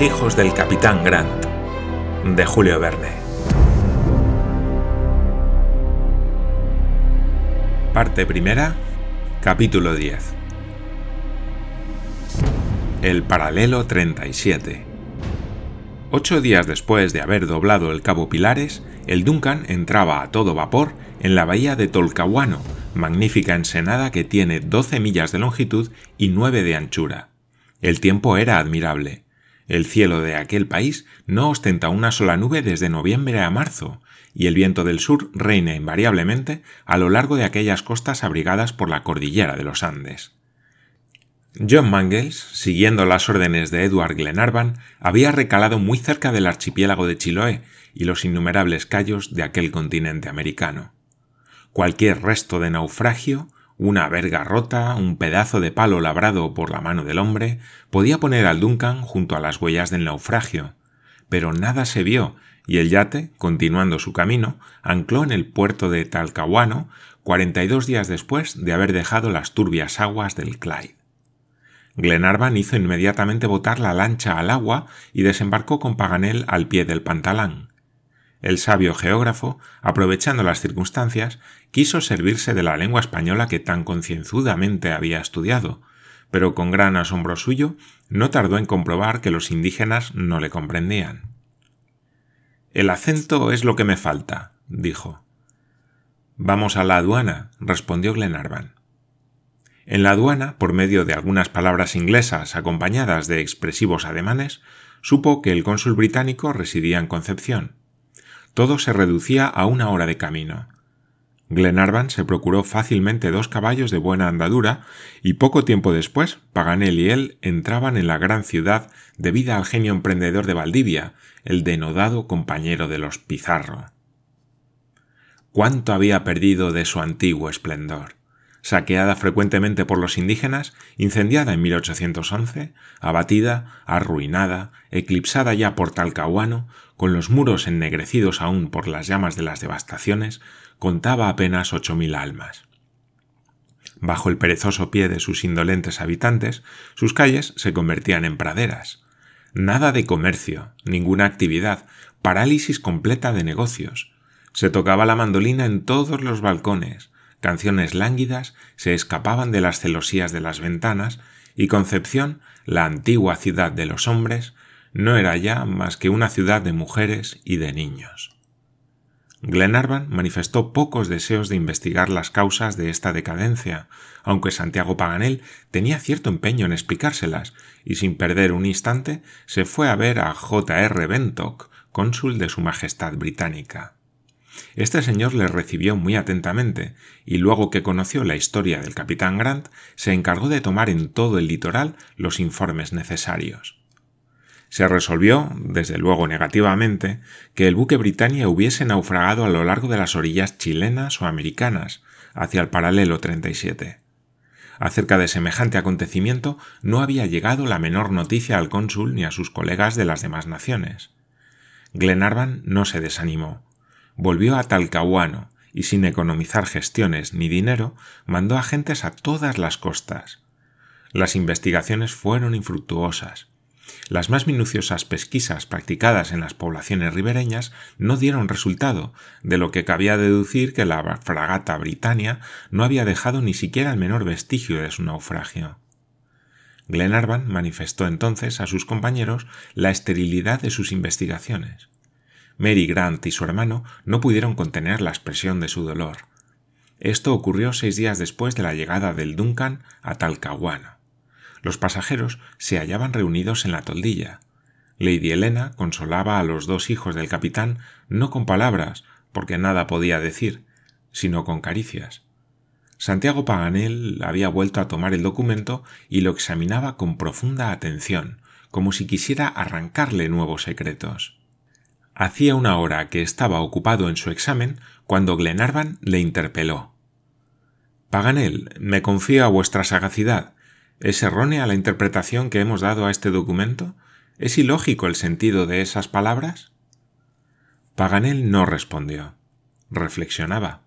Hijos del capitán Grant, de Julio Verne. Parte primera, capítulo 10. El paralelo 37. Ocho días después de haber doblado el Cabo Pilares, el Duncan entraba a todo vapor en la bahía de Tolcahuano, magnífica ensenada que tiene 12 millas de longitud y 9 de anchura. El tiempo era admirable. El cielo de aquel país no ostenta una sola nube desde noviembre a marzo, y el viento del sur reina invariablemente a lo largo de aquellas costas abrigadas por la cordillera de los Andes. John Mangles, siguiendo las órdenes de Edward Glenarvan, había recalado muy cerca del archipiélago de Chiloé y los innumerables cayos de aquel continente americano. Cualquier resto de naufragio, una verga rota, un pedazo de palo labrado por la mano del hombre, podía poner al Duncan junto a las huellas del naufragio. Pero nada se vio, y el yate, continuando su camino, ancló en el puerto de Talcahuano cuarenta y dos días después de haber dejado las turbias aguas del Clyde. Glenarvan hizo inmediatamente botar la lancha al agua y desembarcó con Paganel al pie del pantalán. El sabio geógrafo, aprovechando las circunstancias, quiso servirse de la lengua española que tan concienzudamente había estudiado, pero con gran asombro suyo no tardó en comprobar que los indígenas no le comprendían. El acento es lo que me falta, dijo. Vamos a la aduana, respondió Glenarvan. En la aduana, por medio de algunas palabras inglesas acompañadas de expresivos ademanes, supo que el cónsul británico residía en Concepción. Todo se reducía a una hora de camino. Glenarvan se procuró fácilmente dos caballos de buena andadura y poco tiempo después Paganel y él entraban en la gran ciudad debida al genio emprendedor de Valdivia, el denodado compañero de los Pizarro. ¿Cuánto había perdido de su antiguo esplendor? Saqueada frecuentemente por los indígenas, incendiada en 1811, abatida, arruinada, eclipsada ya por Talcahuano, con los muros ennegrecidos aún por las llamas de las devastaciones, contaba apenas ocho mil almas. Bajo el perezoso pie de sus indolentes habitantes, sus calles se convertían en praderas. Nada de comercio, ninguna actividad, parálisis completa de negocios. Se tocaba la mandolina en todos los balcones, canciones lánguidas se escapaban de las celosías de las ventanas y Concepción, la antigua ciudad de los hombres, no era ya más que una ciudad de mujeres y de niños. Glenarvan manifestó pocos deseos de investigar las causas de esta decadencia, aunque Santiago Paganel tenía cierto empeño en explicárselas, y sin perder un instante se fue a ver a J. R. Bentock, cónsul de Su Majestad Británica. Este señor le recibió muy atentamente, y luego que conoció la historia del capitán Grant, se encargó de tomar en todo el litoral los informes necesarios. Se resolvió, desde luego negativamente, que el buque Britannia hubiese naufragado a lo largo de las orillas chilenas o americanas, hacia el paralelo 37. Acerca de semejante acontecimiento no había llegado la menor noticia al cónsul ni a sus colegas de las demás naciones. Glenarvan no se desanimó volvió a Talcahuano y sin economizar gestiones ni dinero, mandó agentes a todas las costas. Las investigaciones fueron infructuosas. Las más minuciosas pesquisas practicadas en las poblaciones ribereñas no dieron resultado, de lo que cabía deducir que la fragata Britannia no había dejado ni siquiera el menor vestigio de su naufragio. Glenarvan manifestó entonces a sus compañeros la esterilidad de sus investigaciones. Mary Grant y su hermano no pudieron contener la expresión de su dolor. Esto ocurrió seis días después de la llegada del Duncan a Talcahuano. Los pasajeros se hallaban reunidos en la toldilla. Lady Helena consolaba a los dos hijos del capitán no con palabras, porque nada podía decir, sino con caricias. Santiago Paganel había vuelto a tomar el documento y lo examinaba con profunda atención, como si quisiera arrancarle nuevos secretos. Hacía una hora que estaba ocupado en su examen cuando Glenarvan le interpeló. Paganel, me confío a vuestra sagacidad. ¿Es errónea la interpretación que hemos dado a este documento? ¿Es ilógico el sentido de esas palabras? Paganel no respondió. Reflexionaba.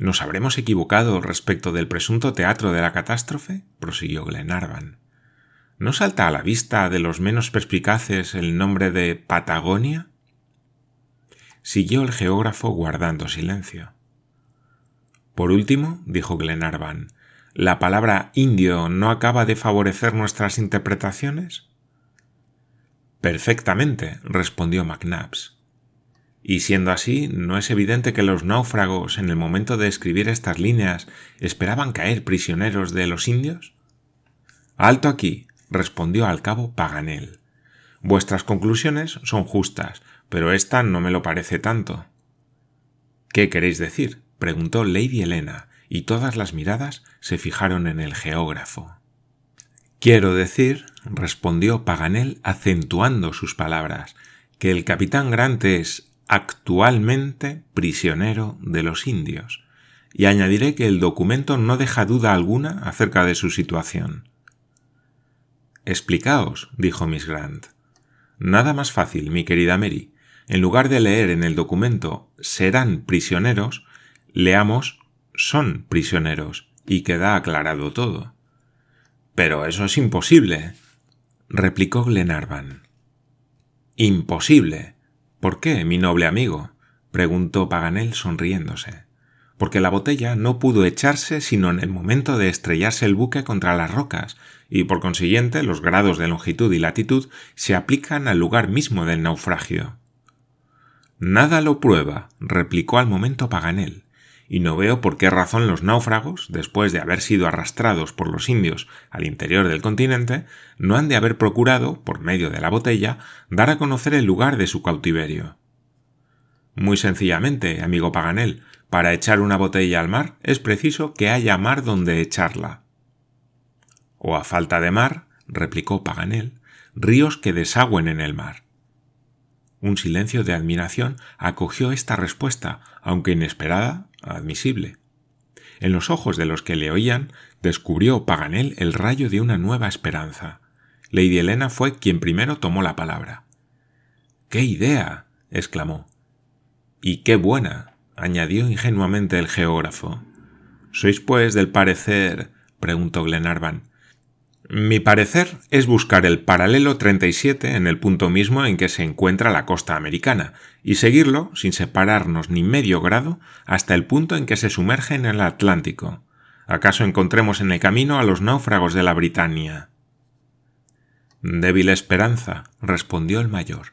¿Nos habremos equivocado respecto del presunto teatro de la catástrofe? prosiguió Glenarvan. ¿No salta a la vista de los menos perspicaces el nombre de Patagonia? Siguió el geógrafo guardando silencio. Por último, dijo Glenarvan, ¿la palabra indio no acaba de favorecer nuestras interpretaciones? Perfectamente, respondió McNabbs. Y siendo así, ¿no es evidente que los náufragos en el momento de escribir estas líneas esperaban caer prisioneros de los indios? Alto aquí, respondió al cabo Paganel. Vuestras conclusiones son justas, pero esta no me lo parece tanto. ¿Qué queréis decir? preguntó Lady Helena, y todas las miradas se fijaron en el geógrafo. Quiero decir, respondió Paganel acentuando sus palabras, que el capitán Grant es actualmente prisionero de los indios, y añadiré que el documento no deja duda alguna acerca de su situación. Explicaos, dijo Miss Grant. Nada más fácil, mi querida Mary. En lugar de leer en el documento serán prisioneros, leamos son prisioneros y queda aclarado todo. Pero eso es imposible, replicó Glenarvan. Imposible. ¿Por qué, mi noble amigo? preguntó Paganel sonriéndose. Porque la botella no pudo echarse sino en el momento de estrellarse el buque contra las rocas, y por consiguiente los grados de longitud y latitud se aplican al lugar mismo del naufragio. Nada lo prueba, replicó al momento Paganel, y no veo por qué razón los náufragos, después de haber sido arrastrados por los indios al interior del continente, no han de haber procurado, por medio de la botella, dar a conocer el lugar de su cautiverio. Muy sencillamente, amigo Paganel, para echar una botella al mar es preciso que haya mar donde echarla. O a falta de mar, replicó Paganel, ríos que desagüen en el mar. Un silencio de admiración acogió esta respuesta, aunque inesperada, admisible. En los ojos de los que le oían descubrió Paganel el rayo de una nueva esperanza. Lady Helena fue quien primero tomó la palabra. ¡Qué idea! exclamó. Y qué buena, añadió ingenuamente el geógrafo. ¿Sois, pues, del parecer? preguntó Glenarvan, mi parecer es buscar el paralelo 37 en el punto mismo en que se encuentra la costa americana y seguirlo sin separarnos ni medio grado hasta el punto en que se sumerge en el Atlántico. ¿Acaso encontremos en el camino a los náufragos de la Britania? Débil esperanza, respondió el mayor.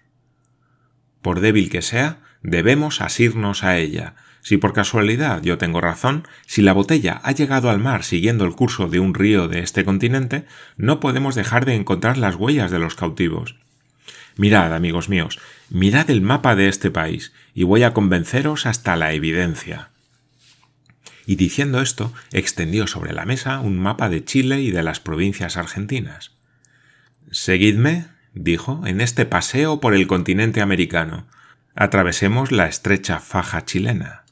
Por débil que sea, debemos asirnos a ella, si por casualidad yo tengo razón, si la botella ha llegado al mar siguiendo el curso de un río de este continente, no podemos dejar de encontrar las huellas de los cautivos. Mirad, amigos míos, mirad el mapa de este país, y voy a convenceros hasta la evidencia. Y diciendo esto, extendió sobre la mesa un mapa de Chile y de las provincias argentinas. Seguidme, dijo, en este paseo por el continente americano. Atravesemos la estrecha faja chilena.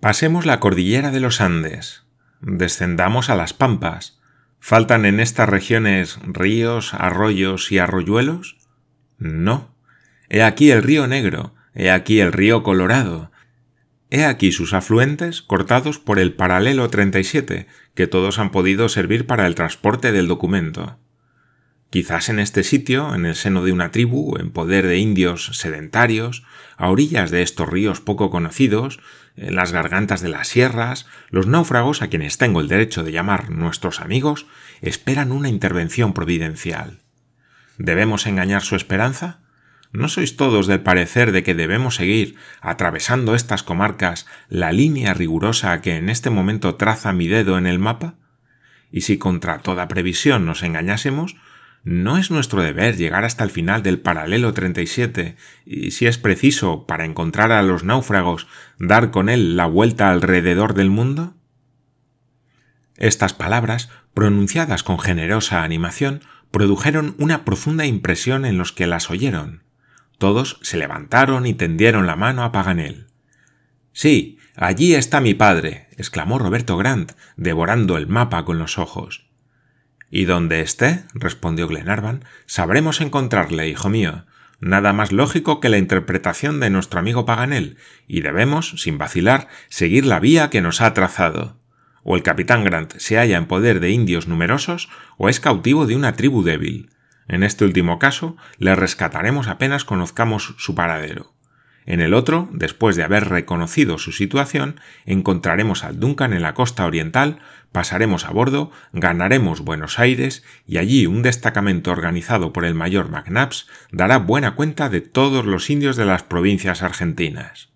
Pasemos la cordillera de los Andes, descendamos a las Pampas. ¿Faltan en estas regiones ríos, arroyos y arroyuelos? No. He aquí el río Negro, he aquí el río Colorado, he aquí sus afluentes cortados por el paralelo 37, que todos han podido servir para el transporte del documento. Quizás en este sitio, en el seno de una tribu, en poder de indios sedentarios, a orillas de estos ríos poco conocidos, las gargantas de las sierras, los náufragos, a quienes tengo el derecho de llamar nuestros amigos, esperan una intervención providencial. ¿Debemos engañar su esperanza? ¿No sois todos del parecer de que debemos seguir, atravesando estas comarcas, la línea rigurosa que en este momento traza mi dedo en el mapa? Y si contra toda previsión nos engañásemos, ¿No es nuestro deber llegar hasta el final del paralelo 37 y, si es preciso, para encontrar a los náufragos, dar con él la vuelta alrededor del mundo? Estas palabras, pronunciadas con generosa animación, produjeron una profunda impresión en los que las oyeron. Todos se levantaron y tendieron la mano a Paganel. Sí, allí está mi padre, exclamó Roberto Grant, devorando el mapa con los ojos. Y donde esté, respondió Glenarvan, sabremos encontrarle, hijo mío. Nada más lógico que la interpretación de nuestro amigo Paganel, y debemos, sin vacilar, seguir la vía que nos ha trazado. o el capitán Grant se halla en poder de indios numerosos o es cautivo de una tribu débil. En este último caso, le rescataremos apenas conozcamos su paradero. En el otro, después de haber reconocido su situación, encontraremos al Duncan en la costa oriental, pasaremos a bordo, ganaremos Buenos Aires y allí un destacamento organizado por el mayor McNabbs dará buena cuenta de todos los indios de las provincias argentinas.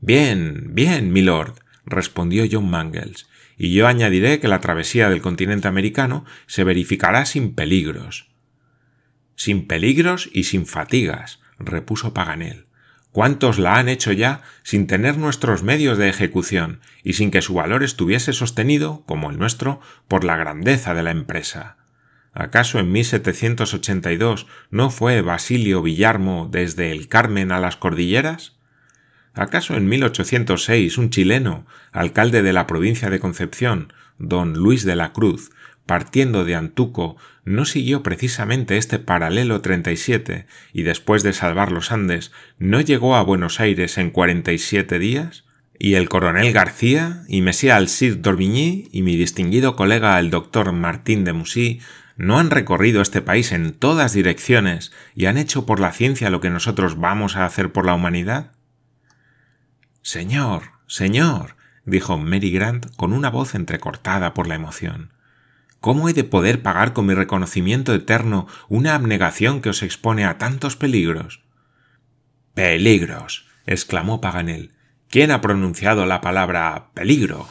Bien, bien, milord, respondió John Mangles, y yo añadiré que la travesía del continente americano se verificará sin peligros. Sin peligros y sin fatigas, repuso Paganel. ¿Cuántos la han hecho ya sin tener nuestros medios de ejecución y sin que su valor estuviese sostenido, como el nuestro, por la grandeza de la empresa? ¿Acaso en 1782 no fue Basilio Villarmo desde el Carmen a las cordilleras? ¿Acaso en 1806 un chileno, alcalde de la provincia de Concepción, don Luis de la Cruz, partiendo de Antuco, no siguió precisamente este paralelo 37 y después de salvar los Andes no llegó a Buenos Aires en 47 días? ¿Y el coronel García y Mesía Alcide d'Orbigny y mi distinguido colega el doctor Martín de Musí no han recorrido este país en todas direcciones y han hecho por la ciencia lo que nosotros vamos a hacer por la humanidad? Señor, señor, dijo Mary Grant con una voz entrecortada por la emoción. ¿Cómo he de poder pagar con mi reconocimiento eterno una abnegación que os expone a tantos peligros? Peligros. exclamó Paganel. ¿Quién ha pronunciado la palabra peligro?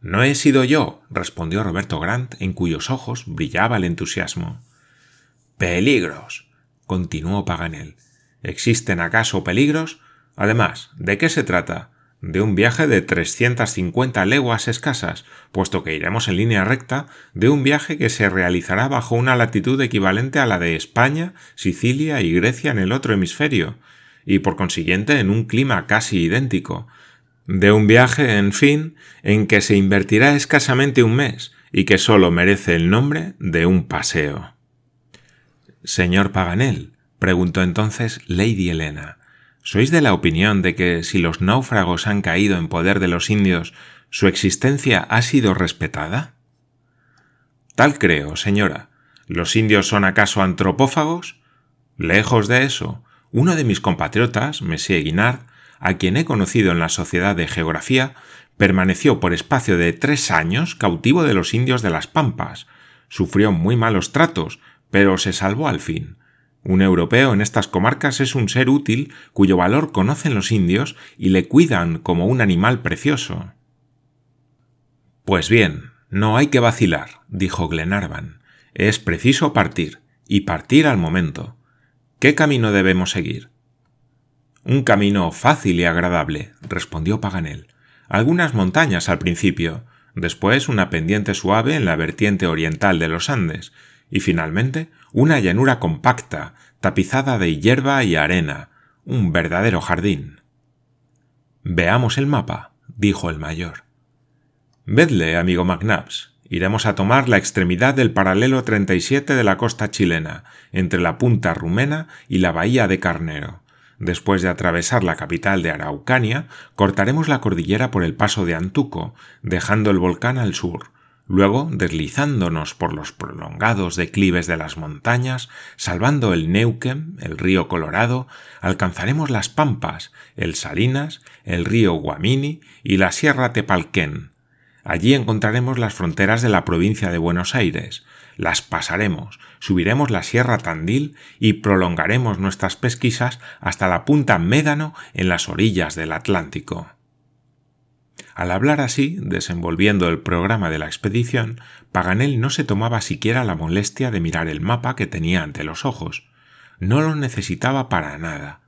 No he sido yo, respondió Roberto Grant, en cuyos ojos brillaba el entusiasmo. Peligros. continuó Paganel. ¿Existen acaso peligros? Además, ¿de qué se trata? De un viaje de 350 leguas escasas, puesto que iremos en línea recta, de un viaje que se realizará bajo una latitud equivalente a la de España, Sicilia y Grecia en el otro hemisferio, y por consiguiente en un clima casi idéntico, de un viaje, en fin, en que se invertirá escasamente un mes y que sólo merece el nombre de un paseo. Señor Paganel, preguntó entonces Lady Helena, ¿Sois de la opinión de que si los náufragos han caído en poder de los indios, su existencia ha sido respetada? Tal creo, señora. ¿Los indios son acaso antropófagos? Lejos de eso, uno de mis compatriotas, Monsieur Guinard, a quien he conocido en la Sociedad de Geografía, permaneció por espacio de tres años cautivo de los indios de las Pampas. Sufrió muy malos tratos, pero se salvó al fin. Un europeo en estas comarcas es un ser útil cuyo valor conocen los indios y le cuidan como un animal precioso. Pues bien, no hay que vacilar, dijo Glenarvan. Es preciso partir, y partir al momento. ¿Qué camino debemos seguir? Un camino fácil y agradable, respondió Paganel. Algunas montañas al principio, después una pendiente suave en la vertiente oriental de los Andes, y finalmente una llanura compacta, tapizada de hierba y arena, un verdadero jardín. Veamos el mapa, dijo el mayor. Vedle, amigo McNabbs. Iremos a tomar la extremidad del paralelo 37 de la costa chilena, entre la punta rumena y la bahía de Carnero. Después de atravesar la capital de Araucania, cortaremos la cordillera por el paso de Antuco, dejando el volcán al sur, Luego, deslizándonos por los prolongados declives de las montañas, salvando el Neuquén, el río Colorado, alcanzaremos las Pampas, el Salinas, el río Guamini y la Sierra Tepalquén. Allí encontraremos las fronteras de la provincia de Buenos Aires, las pasaremos, subiremos la Sierra Tandil y prolongaremos nuestras pesquisas hasta la punta Médano en las orillas del Atlántico. Al hablar así, desenvolviendo el programa de la expedición, Paganel no se tomaba siquiera la molestia de mirar el mapa que tenía ante los ojos. No lo necesitaba para nada.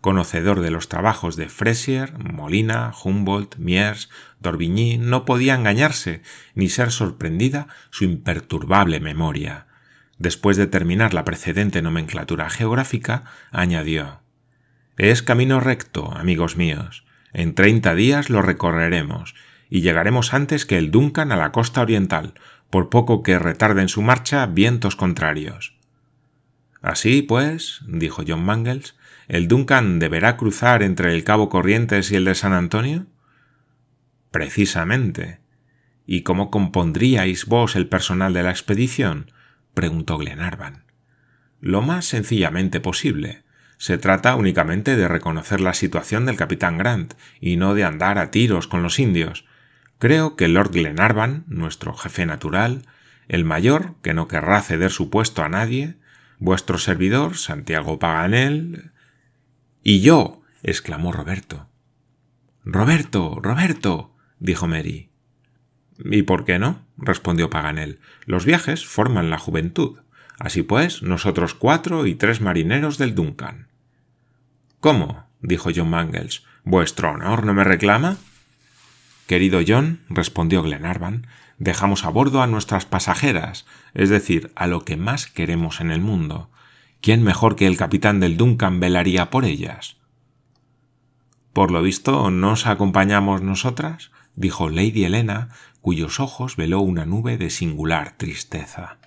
Conocedor de los trabajos de Fresier, Molina, Humboldt, Miers, d'Orbigny, no podía engañarse ni ser sorprendida su imperturbable memoria. Después de terminar la precedente nomenclatura geográfica, añadió Es camino recto, amigos míos. En treinta días lo recorreremos y llegaremos antes que el Duncan a la costa oriental, por poco que retarden su marcha vientos contrarios. Así pues, dijo John Mangles, ¿el Duncan deberá cruzar entre el Cabo Corrientes y el de San Antonio? Precisamente. ¿Y cómo compondríais vos el personal de la expedición? preguntó Glenarvan. Lo más sencillamente posible. Se trata únicamente de reconocer la situación del capitán Grant y no de andar a tiros con los indios. Creo que Lord Glenarvan, nuestro jefe natural, el mayor, que no querrá ceder su puesto a nadie, vuestro servidor, Santiago Paganel. Y yo. exclamó Roberto. Roberto. Roberto. dijo Mary. ¿Y por qué no? respondió Paganel. Los viajes forman la juventud. Así pues, nosotros cuatro y tres marineros del Duncan. ¿Cómo? dijo John Mangles. ¿Vuestro honor no me reclama? Querido John, respondió Glenarvan, dejamos a bordo a nuestras pasajeras, es decir, a lo que más queremos en el mundo. ¿Quién mejor que el capitán del Duncan velaría por ellas? Por lo visto, ¿no os acompañamos nosotras? dijo Lady Helena, cuyos ojos veló una nube de singular tristeza.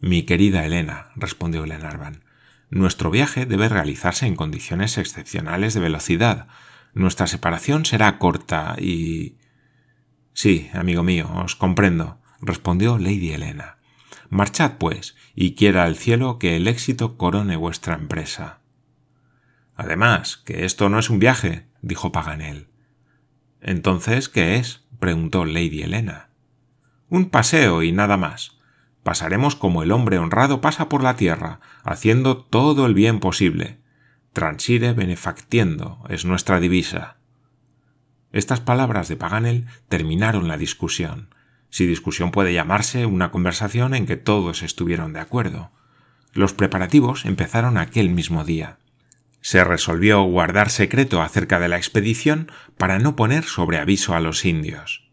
Mi querida Helena, respondió Glenarvan, nuestro viaje debe realizarse en condiciones excepcionales de velocidad. Nuestra separación será corta y. Sí, amigo mío, os comprendo, respondió Lady Helena. Marchad, pues, y quiera el cielo que el éxito corone vuestra empresa. Además, que esto no es un viaje, dijo Paganel. Entonces, ¿qué es? preguntó Lady Helena. Un paseo y nada más. Pasaremos como el hombre honrado pasa por la tierra, haciendo todo el bien posible. Transire benefactiendo es nuestra divisa. Estas palabras de Paganel terminaron la discusión, si discusión puede llamarse una conversación en que todos estuvieron de acuerdo. Los preparativos empezaron aquel mismo día. Se resolvió guardar secreto acerca de la expedición para no poner sobre aviso a los indios.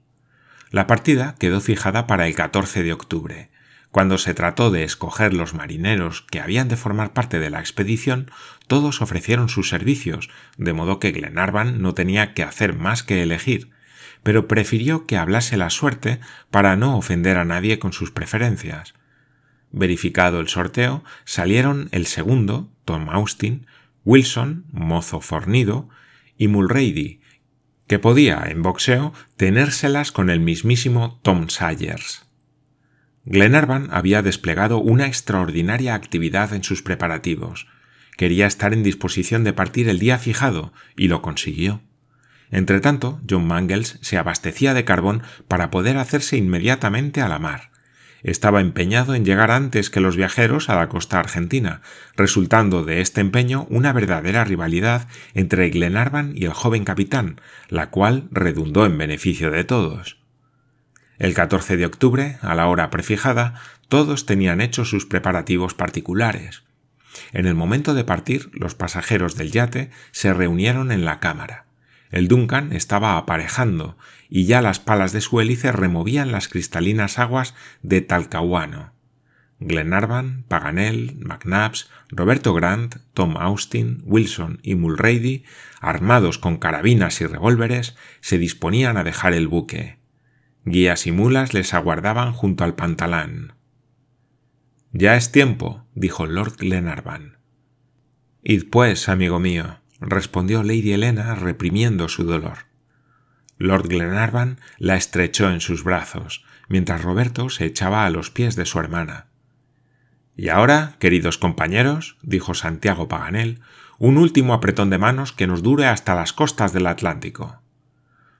La partida quedó fijada para el 14 de octubre, cuando se trató de escoger los marineros que habían de formar parte de la expedición, todos ofrecieron sus servicios, de modo que Glenarvan no tenía que hacer más que elegir, pero prefirió que hablase la suerte para no ofender a nadie con sus preferencias. Verificado el sorteo, salieron el segundo, Tom Austin, Wilson, mozo fornido, y Mulrady, que podía, en boxeo, tenérselas con el mismísimo Tom Sayers. Glenarvan había desplegado una extraordinaria actividad en sus preparativos. Quería estar en disposición de partir el día fijado, y lo consiguió. Entretanto, John Mangles se abastecía de carbón para poder hacerse inmediatamente a la mar. Estaba empeñado en llegar antes que los viajeros a la costa argentina, resultando de este empeño una verdadera rivalidad entre Glenarvan y el joven capitán, la cual redundó en beneficio de todos. El 14 de octubre, a la hora prefijada, todos tenían hechos sus preparativos particulares. En el momento de partir, los pasajeros del yate se reunieron en la cámara. El Duncan estaba aparejando, y ya las palas de su hélice removían las cristalinas aguas de Talcahuano. Glenarvan, Paganel, McNabbs, Roberto Grant, Tom Austin, Wilson y Mulrady, armados con carabinas y revólveres, se disponían a dejar el buque. Guías y mulas les aguardaban junto al pantalán. Ya es tiempo, dijo Lord Glenarvan. Id pues, amigo mío, respondió Lady Helena reprimiendo su dolor. Lord Glenarvan la estrechó en sus brazos, mientras Roberto se echaba a los pies de su hermana. Y ahora, queridos compañeros, dijo Santiago Paganel, un último apretón de manos que nos dure hasta las costas del Atlántico.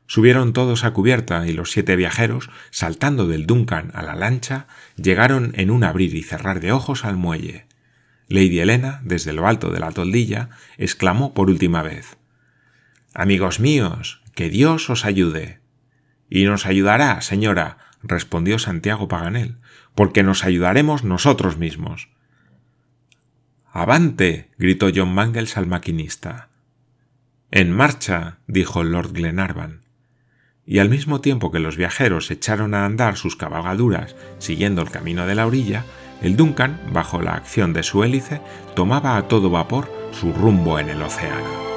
Subieron todos a cubierta y los siete viajeros, saltando del Duncan a la lancha, llegaron en un abrir y cerrar de ojos al muelle. Lady Helena, desde lo alto de la toldilla, exclamó por última vez Amigos míos, que Dios os ayude. Y nos ayudará, señora, respondió Santiago Paganel, porque nos ayudaremos nosotros mismos. Avante. gritó John Mangles al maquinista. En marcha. dijo Lord Glenarvan y al mismo tiempo que los viajeros echaron a andar sus cabalgaduras siguiendo el camino de la orilla, el Duncan, bajo la acción de su hélice, tomaba a todo vapor su rumbo en el océano.